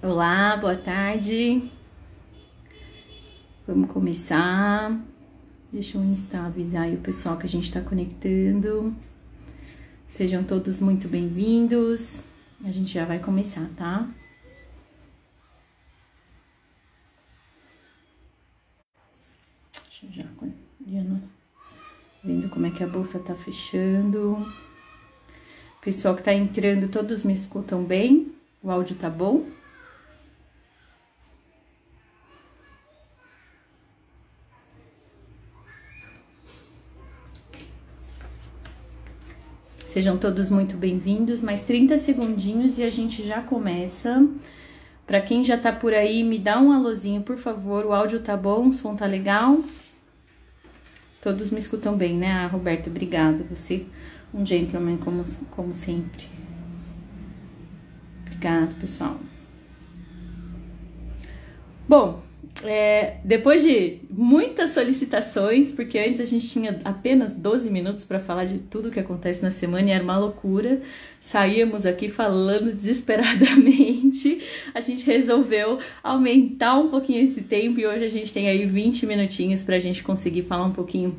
Olá, boa tarde. Vamos começar. Deixa eu Insta avisar aí o pessoal que a gente está conectando. Sejam todos muito bem-vindos. A gente já vai começar, tá? Deixa eu já vendo como é que a bolsa tá fechando. Pessoal que tá entrando, todos me escutam bem? O áudio tá bom? Sejam todos muito bem-vindos. Mais 30 segundinhos e a gente já começa. Para quem já tá por aí, me dá um alôzinho, por favor. O áudio tá bom, o som tá legal? Todos me escutam bem, né, ah, Roberto? Obrigada. Você, um gentleman, como, como sempre. Obrigado, pessoal. Bom, é, depois de muitas solicitações, porque antes a gente tinha apenas 12 minutos para falar de tudo que acontece na semana e era uma loucura, saíamos aqui falando desesperadamente. A gente resolveu aumentar um pouquinho esse tempo e hoje a gente tem aí 20 minutinhos para a gente conseguir falar um pouquinho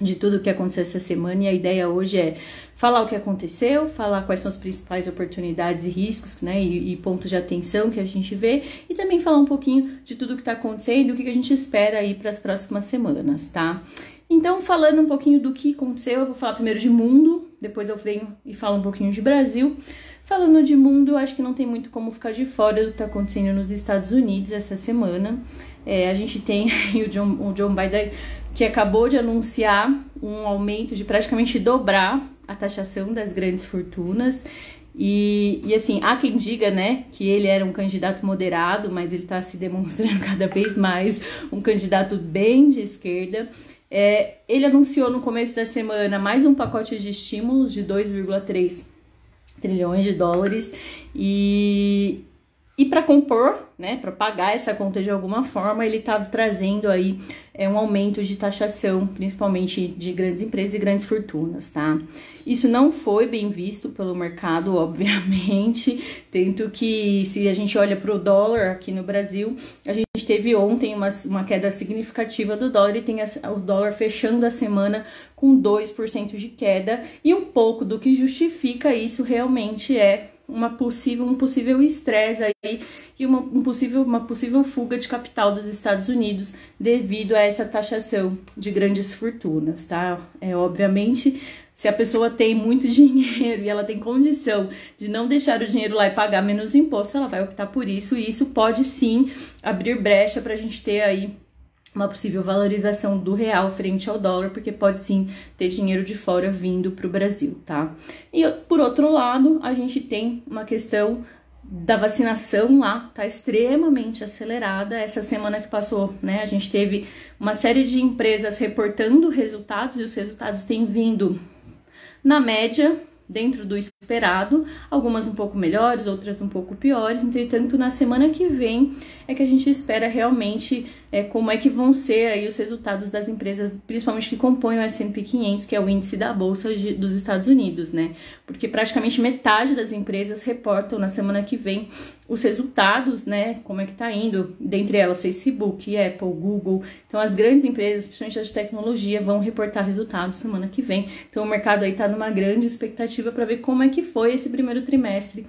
de tudo o que aconteceu essa semana e a ideia hoje é falar o que aconteceu, falar quais são as principais oportunidades e riscos, né, e, e pontos de atenção que a gente vê e também falar um pouquinho de tudo que está acontecendo o que a gente espera aí para as próximas semanas, tá? Então, falando um pouquinho do que aconteceu, eu vou falar primeiro de mundo, depois eu venho e falo um pouquinho de Brasil. Falando de mundo, acho que não tem muito como ficar de fora do que está acontecendo nos Estados Unidos essa semana. É, a gente tem o John, o John Biden que acabou de anunciar um aumento de praticamente dobrar a taxação das grandes fortunas. E, e assim, há quem diga, né, que ele era um candidato moderado, mas ele está se demonstrando cada vez mais um candidato bem de esquerda. É, ele anunciou no começo da semana mais um pacote de estímulos de 2,3 trilhões de dólares. E, e para compor, né, para pagar essa conta de alguma forma, ele estava trazendo aí é, um aumento de taxação, principalmente de grandes empresas e grandes fortunas, tá? Isso não foi bem visto pelo mercado, obviamente, tanto que se a gente olha para o dólar aqui no Brasil, a gente teve ontem uma, uma queda significativa do dólar e tem a, o dólar fechando a semana com 2% de queda, e um pouco do que justifica isso realmente é uma possível, um possível estresse aí e uma, um possível, uma possível fuga de capital dos Estados Unidos devido a essa taxação de grandes fortunas, tá? É obviamente se a pessoa tem muito dinheiro e ela tem condição de não deixar o dinheiro lá e pagar menos imposto, ela vai optar por isso e isso pode sim abrir brecha para a gente ter aí uma possível valorização do real frente ao dólar, porque pode sim ter dinheiro de fora vindo para o Brasil, tá? E por outro lado, a gente tem uma questão da vacinação lá, tá extremamente acelerada. Essa semana que passou, né, a gente teve uma série de empresas reportando resultados e os resultados têm vindo na média dentro do esperado, algumas um pouco melhores, outras um pouco piores. Entretanto, na semana que vem é que a gente espera realmente é, como é que vão ser aí os resultados das empresas, principalmente que compõem o S&P 500, que é o índice da bolsa de, dos Estados Unidos, né? Porque praticamente metade das empresas reportam na semana que vem os resultados, né? Como é que tá indo, dentre elas Facebook, Apple, Google. Então as grandes empresas, principalmente as de tecnologia, vão reportar resultados semana que vem. Então o mercado aí tá numa grande expectativa para ver como é que foi esse primeiro trimestre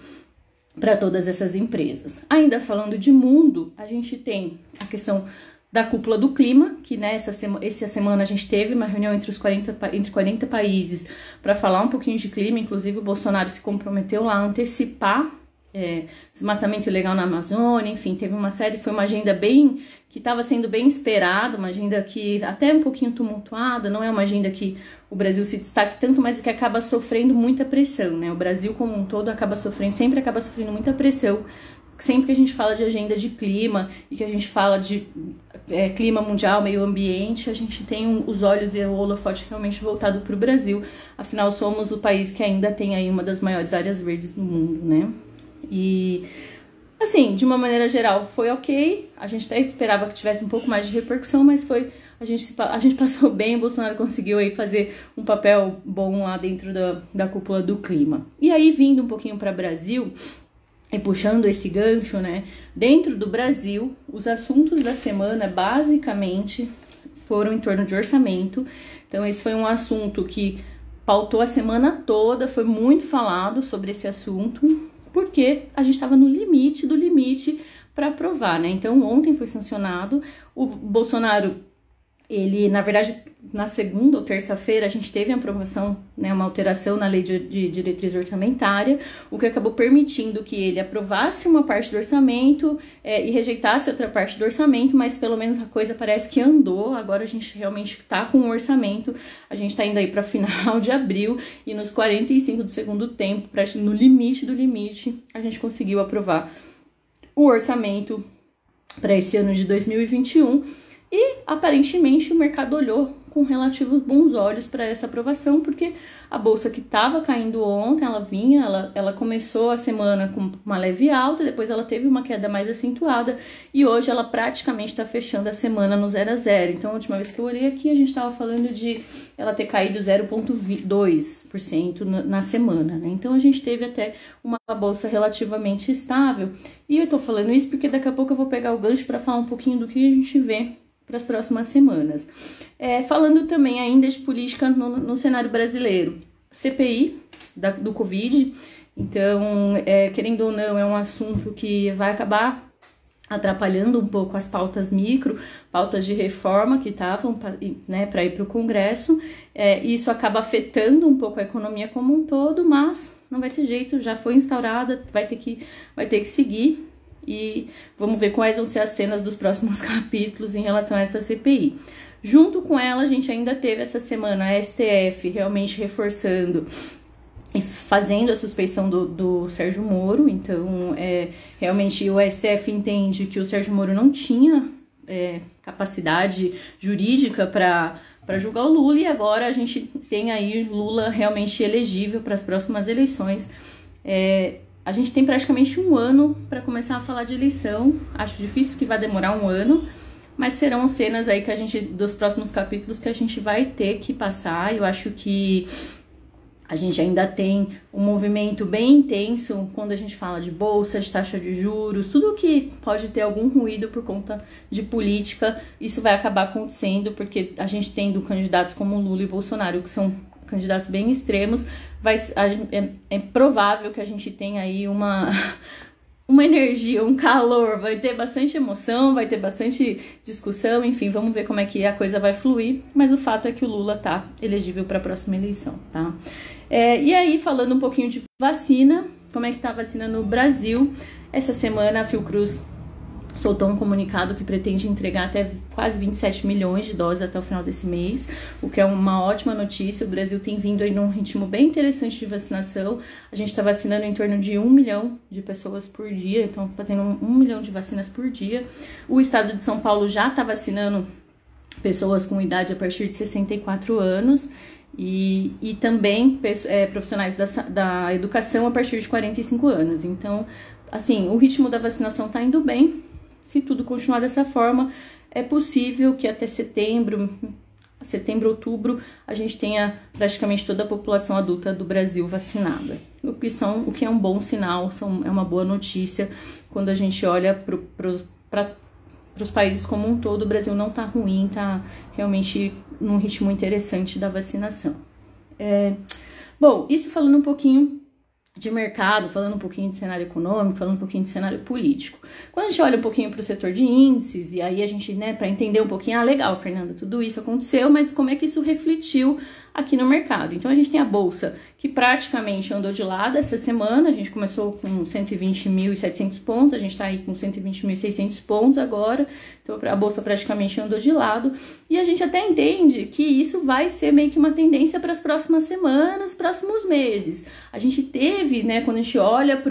para todas essas empresas. Ainda falando de mundo, a gente tem a questão da cúpula do clima, que nessa né, essa semana a gente teve uma reunião entre os 40, entre 40 países para falar um pouquinho de clima, inclusive o Bolsonaro se comprometeu lá a antecipar é, desmatamento ilegal na Amazônia, enfim, teve uma série, foi uma agenda bem que estava sendo bem esperada, uma agenda que até um pouquinho tumultuada, não é uma agenda que o Brasil se destaque tanto, mas que acaba sofrendo muita pressão, né? O Brasil como um todo acaba sofrendo, sempre acaba sofrendo muita pressão sempre que a gente fala de agenda de clima e que a gente fala de é, clima mundial, meio ambiente, a gente tem um, os olhos e o holofote realmente voltado para o Brasil. Afinal, somos o país que ainda tem aí uma das maiores áreas verdes do mundo, né? E assim, de uma maneira geral, foi ok. A gente até esperava que tivesse um pouco mais de repercussão, mas foi a gente, a gente passou bem, o Bolsonaro conseguiu aí fazer um papel bom lá dentro da, da cúpula do clima. E aí, vindo um pouquinho para Brasil, e puxando esse gancho, né? Dentro do Brasil, os assuntos da semana basicamente foram em torno de orçamento. Então, esse foi um assunto que pautou a semana toda, foi muito falado sobre esse assunto, porque a gente estava no limite do limite para aprovar, né? Então, ontem foi sancionado, o Bolsonaro ele, na verdade, na segunda ou terça-feira, a gente teve a aprovação, né, uma alteração na lei de, de, diretriz orçamentária, o que acabou permitindo que ele aprovasse uma parte do orçamento é, e rejeitasse outra parte do orçamento, mas pelo menos a coisa parece que andou. Agora a gente realmente está com o orçamento, a gente está indo aí para final de abril e nos 45 do segundo tempo, no limite do limite, a gente conseguiu aprovar o orçamento para esse ano de 2021 e aparentemente o mercado olhou com relativos bons olhos para essa aprovação, porque a bolsa que estava caindo ontem, ela vinha, ela, ela começou a semana com uma leve alta, depois ela teve uma queda mais acentuada e hoje ela praticamente está fechando a semana no 0 a 0. Então, a última vez que eu olhei aqui, a gente estava falando de ela ter caído 0,2% na, na semana, né? Então, a gente teve até uma bolsa relativamente estável. E eu estou falando isso porque daqui a pouco eu vou pegar o gancho para falar um pouquinho do que a gente vê para as próximas semanas. É, falando também ainda de política no, no cenário brasileiro, CPI da, do Covid, então, é, querendo ou não, é um assunto que vai acabar atrapalhando um pouco as pautas micro, pautas de reforma que estavam né, para ir para o Congresso. É, isso acaba afetando um pouco a economia como um todo, mas não vai ter jeito, já foi instaurada, vai ter que, vai ter que seguir e vamos ver quais vão ser as cenas dos próximos capítulos em relação a essa CPI. Junto com ela, a gente ainda teve essa semana a STF realmente reforçando e fazendo a suspeição do, do Sérgio Moro. Então, é, realmente o STF entende que o Sérgio Moro não tinha é, capacidade jurídica para para julgar o Lula e agora a gente tem aí Lula realmente elegível para as próximas eleições. É, a gente tem praticamente um ano para começar a falar de eleição. Acho difícil que vai demorar um ano, mas serão cenas aí que a gente dos próximos capítulos que a gente vai ter que passar. Eu acho que a gente ainda tem um movimento bem intenso quando a gente fala de bolsa, de taxa de juros, tudo que pode ter algum ruído por conta de política, isso vai acabar acontecendo porque a gente tendo candidatos como Lula e Bolsonaro que são candidatos bem extremos, vai, é, é provável que a gente tenha aí uma, uma energia, um calor, vai ter bastante emoção, vai ter bastante discussão, enfim, vamos ver como é que a coisa vai fluir, mas o fato é que o Lula tá elegível para a próxima eleição, tá? É, e aí, falando um pouquinho de vacina, como é que tá a vacina no Brasil? Essa semana a Fiocruz soltou um comunicado que pretende entregar até quase 27 milhões de doses até o final desse mês, o que é uma ótima notícia. O Brasil tem vindo aí num ritmo bem interessante de vacinação. A gente está vacinando em torno de um milhão de pessoas por dia, então fazendo um, um milhão de vacinas por dia. O estado de São Paulo já está vacinando pessoas com idade a partir de 64 anos. E, e também é, profissionais da, da educação a partir de 45 anos. Então, assim, o ritmo da vacinação está indo bem, se tudo continuar dessa forma, é possível que até setembro, setembro, outubro, a gente tenha praticamente toda a população adulta do Brasil vacinada. O que, são, o que é um bom sinal, são, é uma boa notícia quando a gente olha para os países como um todo, o Brasil não está ruim, está realmente num ritmo interessante da vacinação. É, bom, isso falando um pouquinho de mercado, falando um pouquinho de cenário econômico, falando um pouquinho de cenário político. Quando a gente olha um pouquinho para o setor de índices, e aí a gente, né, para entender um pouquinho, ah, legal, Fernanda, tudo isso aconteceu, mas como é que isso refletiu aqui no mercado. Então a gente tem a bolsa que praticamente andou de lado essa semana, a gente começou com 120.700 pontos, a gente está aí com 120.600 pontos agora, então a bolsa praticamente andou de lado. E a gente até entende que isso vai ser meio que uma tendência para as próximas semanas, próximos meses. A gente teve, né, quando a gente olha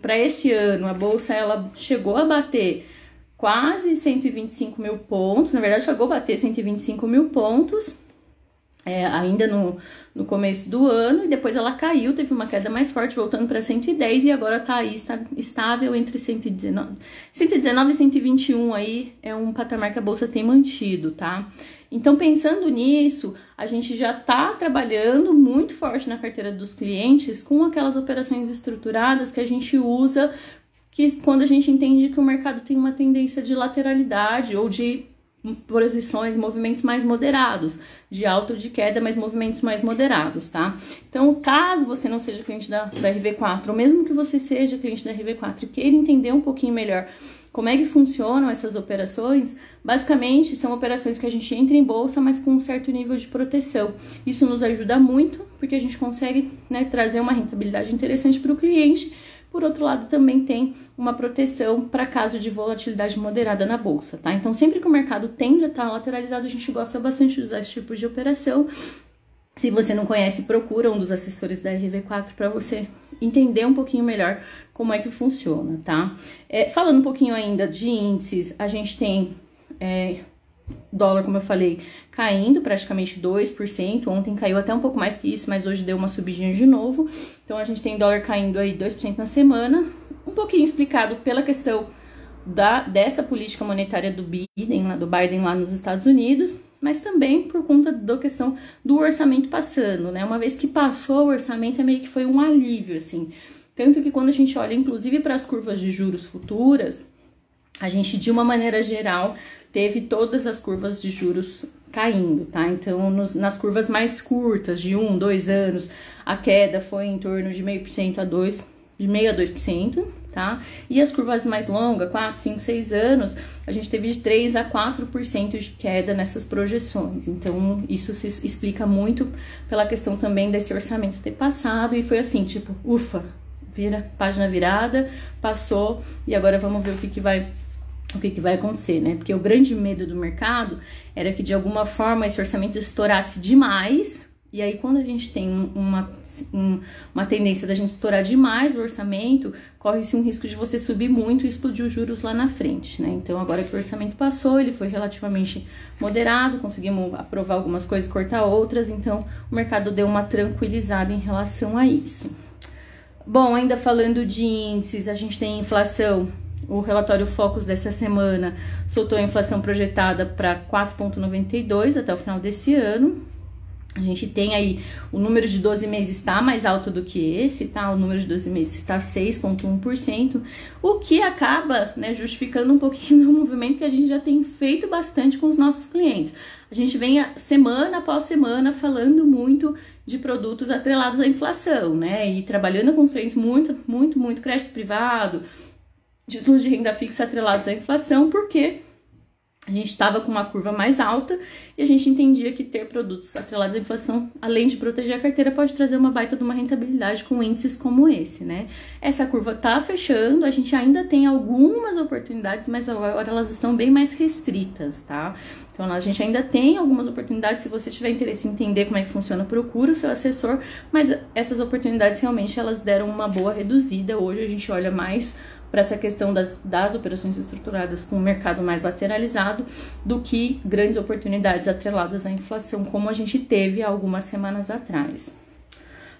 para esse ano, a bolsa ela chegou a bater quase 125 mil pontos, na verdade chegou a bater 125 mil pontos é, ainda no, no começo do ano, e depois ela caiu, teve uma queda mais forte, voltando para 110, e agora está aí está estável entre 119, 119 e 121 aí é um patamar que a bolsa tem mantido, tá? Então, pensando nisso, a gente já está trabalhando muito forte na carteira dos clientes com aquelas operações estruturadas que a gente usa que quando a gente entende que o mercado tem uma tendência de lateralidade ou de posições, movimentos mais moderados, de alta ou de queda, mas movimentos mais moderados, tá? Então, caso você não seja cliente da, da RV4, ou mesmo que você seja cliente da RV4 e queira entender um pouquinho melhor como é que funcionam essas operações, basicamente são operações que a gente entra em bolsa, mas com um certo nível de proteção. Isso nos ajuda muito, porque a gente consegue né, trazer uma rentabilidade interessante para o cliente por outro lado, também tem uma proteção para caso de volatilidade moderada na bolsa, tá? Então, sempre que o mercado tende a estar lateralizado, a gente gosta bastante de usar esse tipo de operação. Se você não conhece, procura um dos assessores da RV4 para você entender um pouquinho melhor como é que funciona, tá? É, falando um pouquinho ainda de índices, a gente tem é, dólar, como eu falei, caindo praticamente 2%. Ontem caiu até um pouco mais que isso, mas hoje deu uma subidinha de novo. Então a gente tem dólar caindo aí 2% na semana. Um pouquinho explicado pela questão da, dessa política monetária do Biden, do Biden lá nos Estados Unidos, mas também por conta da questão do orçamento passando, né? Uma vez que passou o orçamento, é meio que foi um alívio, assim. Tanto que quando a gente olha, inclusive, para as curvas de juros futuras, a gente, de uma maneira geral, teve todas as curvas de juros caindo, tá? Então, nos, nas curvas mais curtas, de 1, 2 anos, a queda foi em torno de 0,5% a 2%, de meio a 2%, tá? E as curvas mais longas, 4, 5, 6 anos, a gente teve de 3 a 4% de queda nessas projeções. Então, isso se explica muito pela questão também desse orçamento ter passado e foi assim, tipo, ufa, vira página virada, passou e agora vamos ver o que, que vai o que, que vai acontecer, né? Porque o grande medo do mercado era que de alguma forma esse orçamento estourasse demais. E aí, quando a gente tem uma, um, uma tendência da gente estourar demais o orçamento, corre-se um risco de você subir muito e explodir os juros lá na frente, né? Então, agora que o orçamento passou, ele foi relativamente moderado, conseguimos aprovar algumas coisas, cortar outras, então o mercado deu uma tranquilizada em relação a isso. Bom, ainda falando de índices, a gente tem inflação o relatório Focus dessa semana soltou a inflação projetada para 4,92 até o final desse ano. A gente tem aí o número de 12 meses está mais alto do que esse, tá? O número de 12 meses está 6,1%, o que acaba né, justificando um pouquinho o movimento que a gente já tem feito bastante com os nossos clientes. A gente vem semana após semana falando muito de produtos atrelados à inflação, né? E trabalhando com os clientes muito, muito, muito crédito privado, títulos de renda fixa atrelados à inflação, porque a gente estava com uma curva mais alta e a gente entendia que ter produtos atrelados à inflação, além de proteger a carteira, pode trazer uma baita de uma rentabilidade com índices como esse, né? Essa curva tá fechando, a gente ainda tem algumas oportunidades, mas agora elas estão bem mais restritas, tá? Então a gente ainda tem algumas oportunidades, se você tiver interesse em entender como é que funciona, procura o seu assessor, mas essas oportunidades realmente elas deram uma boa reduzida. Hoje a gente olha mais para essa questão das, das operações estruturadas com o mercado mais lateralizado do que grandes oportunidades atreladas à inflação, como a gente teve algumas semanas atrás.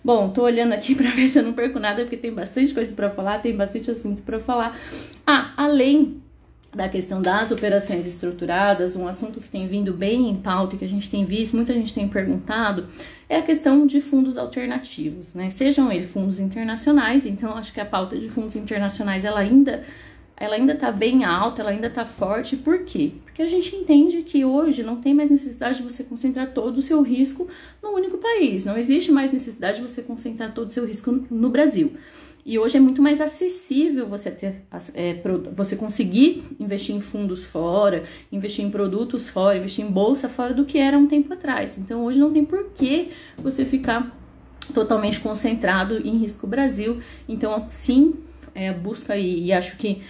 Bom, tô olhando aqui para ver se eu não perco nada, porque tem bastante coisa para falar, tem bastante assunto para falar. Ah, além da questão das operações estruturadas, um assunto que tem vindo bem em pauta e que a gente tem visto, muita gente tem perguntado, é a questão de fundos alternativos, né? Sejam eles fundos internacionais, então acho que a pauta de fundos internacionais ela ainda ela ainda está bem alta, ela ainda está forte. Por quê? Porque a gente entende que hoje não tem mais necessidade de você concentrar todo o seu risco no único país. Não existe mais necessidade de você concentrar todo o seu risco no Brasil. E hoje é muito mais acessível você ter, é, você conseguir investir em fundos fora, investir em produtos fora, investir em bolsa fora do que era um tempo atrás. Então hoje não tem por que você ficar totalmente concentrado em risco Brasil. Então, sim, é, busca e, e acho que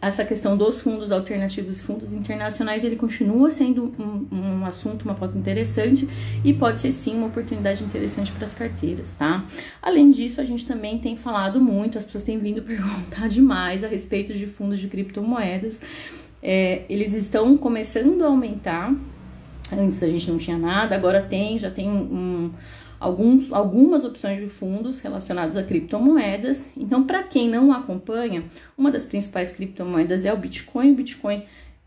essa questão dos fundos alternativos e fundos internacionais, ele continua sendo um, um, assunto, uma pauta interessante e pode ser sim uma oportunidade interessante para as carteiras, tá? Além disso, a gente também tem falado muito, as pessoas têm vindo perguntar demais a respeito de fundos de criptomoedas. É, eles estão começando a aumentar Antes a gente não tinha nada, agora tem, já tem um, alguns, algumas opções de fundos relacionados a criptomoedas. Então, para quem não acompanha, uma das principais criptomoedas é o Bitcoin. O Bitcoin,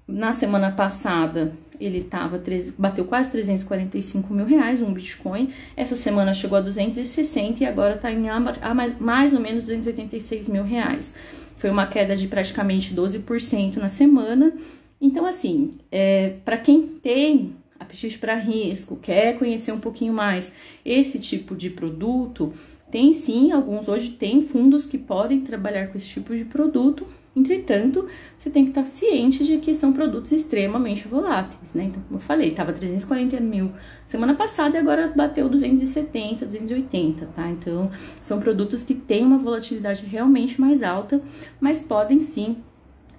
na semana passada, ele tava, bateu quase 345 mil reais um Bitcoin. Essa semana chegou a 260 e agora está em a mais, mais ou menos 286 mil reais. Foi uma queda de praticamente 12% na semana. Então, assim, é, para quem tem apetite para risco, quer conhecer um pouquinho mais esse tipo de produto, tem sim alguns hoje tem fundos que podem trabalhar com esse tipo de produto. Entretanto, você tem que estar ciente de que são produtos extremamente voláteis, né? Então, como eu falei, estava 340 mil semana passada e agora bateu 270, 280, tá? Então, são produtos que têm uma volatilidade realmente mais alta, mas podem sim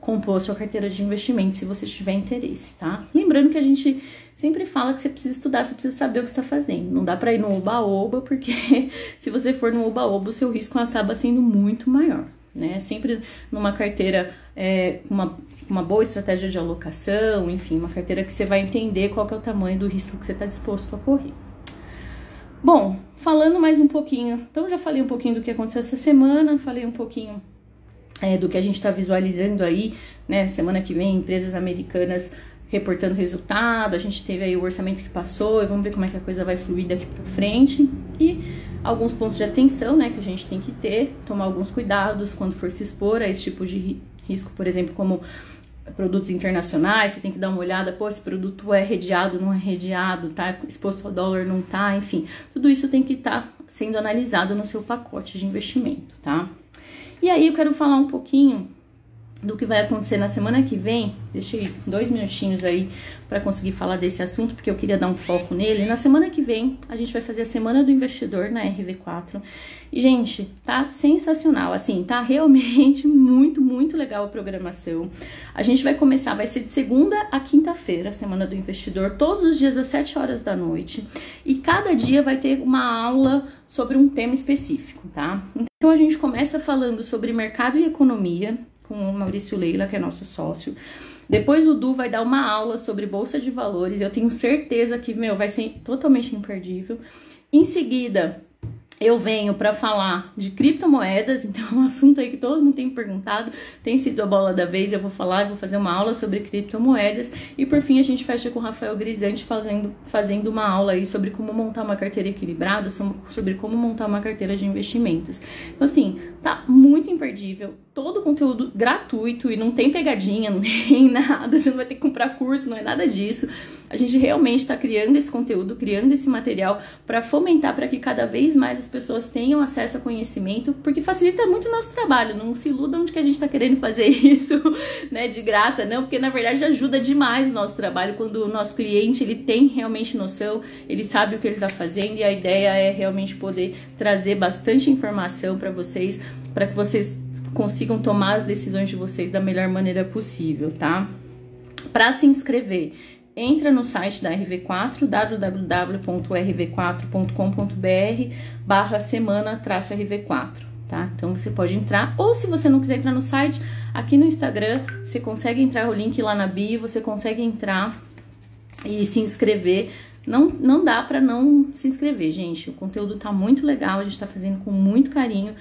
compor sua carteira de investimento se você tiver interesse, tá? Lembrando que a gente sempre fala que você precisa estudar, você precisa saber o que está fazendo. Não dá para ir no oba-oba, porque se você for no oba-oba, o seu risco acaba sendo muito maior, né? Sempre numa carteira é, com uma, uma boa estratégia de alocação, enfim, uma carteira que você vai entender qual é o tamanho do risco que você está disposto a correr. Bom, falando mais um pouquinho, então já falei um pouquinho do que aconteceu essa semana, falei um pouquinho é, do que a gente está visualizando aí, né? Semana que vem, empresas americanas reportando resultado, a gente teve aí o orçamento que passou e vamos ver como é que a coisa vai fluir daqui para frente. E alguns pontos de atenção, né, que a gente tem que ter, tomar alguns cuidados quando for se expor a esse tipo de risco, por exemplo, como produtos internacionais, você tem que dar uma olhada, pô, esse produto é redeado, não é redeado, tá exposto ao dólar, não tá, enfim, tudo isso tem que estar tá sendo analisado no seu pacote de investimento, tá? E aí eu quero falar um pouquinho do que vai acontecer na semana que vem. Deixei dois minutinhos aí para conseguir falar desse assunto, porque eu queria dar um foco nele. Na semana que vem, a gente vai fazer a Semana do Investidor na RV4. E, gente, tá sensacional. Assim, tá realmente muito, muito legal a programação. A gente vai começar, vai ser de segunda a quinta-feira, a Semana do Investidor, todos os dias às 7 horas da noite. E cada dia vai ter uma aula sobre um tema específico, tá? Então a gente começa falando sobre mercado e economia com o Maurício Leila, que é nosso sócio. Depois o Du vai dar uma aula sobre bolsa de valores. Eu tenho certeza que, meu, vai ser totalmente imperdível. Em seguida, eu venho para falar de criptomoedas, então é um assunto aí que todo mundo tem perguntado, tem sido a bola da vez, eu vou falar, eu vou fazer uma aula sobre criptomoedas e por fim a gente fecha com o Rafael Grisante fazendo, fazendo uma aula aí sobre como montar uma carteira equilibrada, sobre como montar uma carteira de investimentos. Então assim, tá muito imperdível, todo o conteúdo gratuito e não tem pegadinha, não tem nada, você não vai ter que comprar curso, não é nada disso. A gente realmente está criando esse conteúdo, criando esse material para fomentar para que cada vez mais as pessoas tenham acesso a conhecimento, porque facilita muito o nosso trabalho. Não se iludam de que a gente está querendo fazer isso, né, de graça, não, porque na verdade ajuda demais o nosso trabalho quando o nosso cliente ele tem realmente noção, ele sabe o que ele está fazendo e a ideia é realmente poder trazer bastante informação para vocês, para que vocês consigam tomar as decisões de vocês da melhor maneira possível, tá? Para se inscrever, entra no site da RV4, www.rv4.com.br barra semana traço RV4, tá? Então você pode entrar, ou se você não quiser entrar no site, aqui no Instagram você consegue entrar o link lá na bio, você consegue entrar e se inscrever. Não, não dá para não se inscrever, gente. O conteúdo tá muito legal, a gente tá fazendo com muito carinho.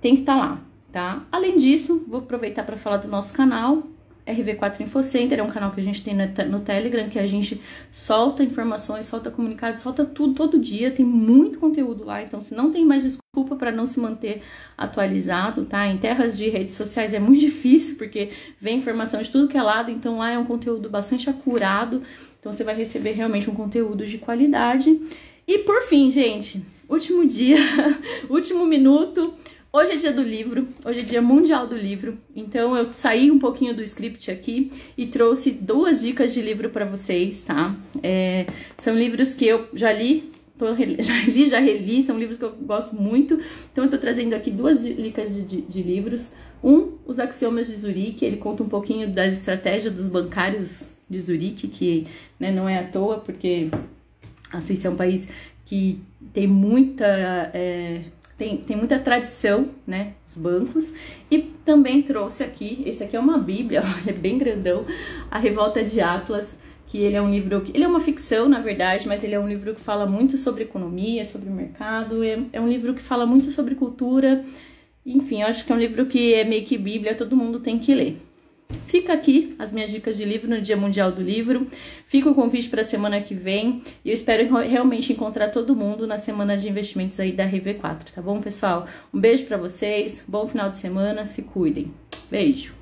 Tem que estar tá lá, tá? Além disso, vou aproveitar para falar do nosso canal, RV4 InfoCenter, é um canal que a gente tem no, Telegram, que a gente solta informações, solta comunicados, solta tudo todo dia, tem muito conteúdo lá, então se não tem mais desculpa para não se manter atualizado, tá? Em terras de redes sociais é muito difícil, porque vem informação de tudo que é lado, então lá é um conteúdo bastante acurado, então você vai receber realmente um conteúdo de qualidade. E por fim, gente, último dia, último minuto, Hoje é dia do livro, hoje é dia mundial do livro, então eu saí um pouquinho do script aqui e trouxe duas dicas de livro para vocês, tá? É, são livros que eu já li, tô, já li, já reli, são livros que eu gosto muito, então eu tô trazendo aqui duas dicas de, de, de livros. Um, Os Axiomas de Zurique, ele conta um pouquinho das estratégias dos bancários de Zurique, que né, não é à toa, porque a Suíça é um país que tem muita é, tem, tem muita tradição, né, os bancos, e também trouxe aqui, esse aqui é uma bíblia, olha, é bem grandão, a Revolta de Atlas, que ele é um livro ele é uma ficção, na verdade, mas ele é um livro que fala muito sobre economia, sobre mercado, é, é um livro que fala muito sobre cultura. Enfim, eu acho que é um livro que é meio que bíblia, todo mundo tem que ler. Fica aqui as minhas dicas de livro no Dia Mundial do Livro. Fica o convite para a semana que vem e eu espero realmente encontrar todo mundo na semana de investimentos aí da RV4, tá bom, pessoal? Um beijo para vocês, bom final de semana, se cuidem. Beijo.